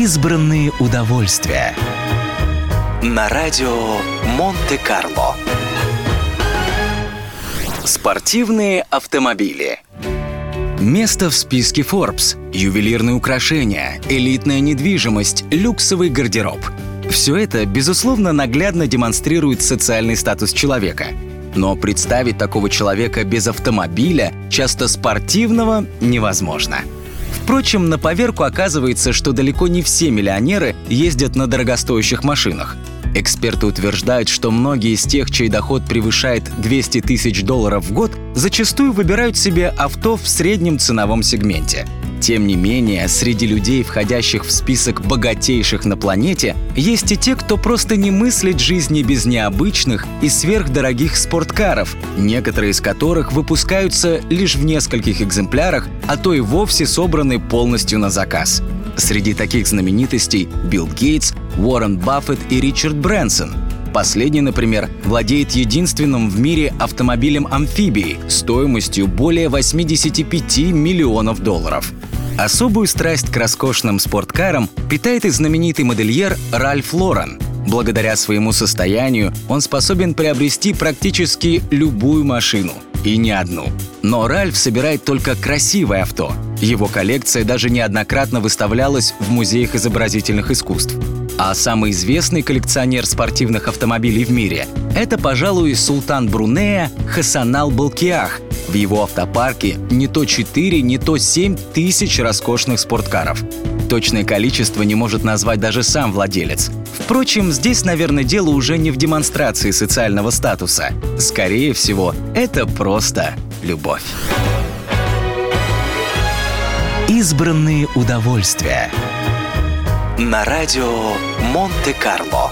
Избранные удовольствия. На радио Монте-Карло. Спортивные автомобили. Место в списке Forbes, ювелирные украшения, элитная недвижимость, люксовый гардероб. Все это, безусловно, наглядно демонстрирует социальный статус человека. Но представить такого человека без автомобиля, часто спортивного, невозможно. Впрочем, на поверку оказывается, что далеко не все миллионеры ездят на дорогостоящих машинах. Эксперты утверждают, что многие из тех, чей доход превышает 200 тысяч долларов в год, зачастую выбирают себе авто в среднем ценовом сегменте – тем не менее, среди людей, входящих в список богатейших на планете, есть и те, кто просто не мыслит жизни без необычных и сверхдорогих спорткаров, некоторые из которых выпускаются лишь в нескольких экземплярах, а то и вовсе собраны полностью на заказ. Среди таких знаменитостей Билл Гейтс, Уоррен Баффет и Ричард Брэнсон – Последний, например, владеет единственным в мире автомобилем-амфибией стоимостью более 85 миллионов долларов. Особую страсть к роскошным спорткарам питает и знаменитый модельер Ральф Лорен. Благодаря своему состоянию он способен приобрести практически любую машину, и не одну. Но Ральф собирает только красивое авто. Его коллекция даже неоднократно выставлялась в музеях изобразительных искусств. А самый известный коллекционер спортивных автомобилей в мире – это, пожалуй, султан Брунея Хасанал Балкиах, в его автопарке не то 4, не то 7 тысяч роскошных спорткаров. Точное количество не может назвать даже сам владелец. Впрочем, здесь, наверное, дело уже не в демонстрации социального статуса. Скорее всего, это просто любовь. Избранные удовольствия. На радио Монте-Карло.